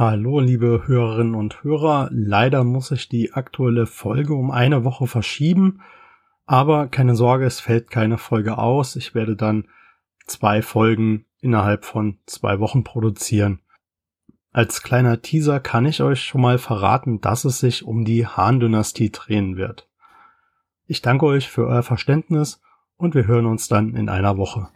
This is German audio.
Hallo, liebe Hörerinnen und Hörer. Leider muss ich die aktuelle Folge um eine Woche verschieben. Aber keine Sorge, es fällt keine Folge aus. Ich werde dann zwei Folgen innerhalb von zwei Wochen produzieren. Als kleiner Teaser kann ich euch schon mal verraten, dass es sich um die Han-Dynastie drehen wird. Ich danke euch für euer Verständnis und wir hören uns dann in einer Woche.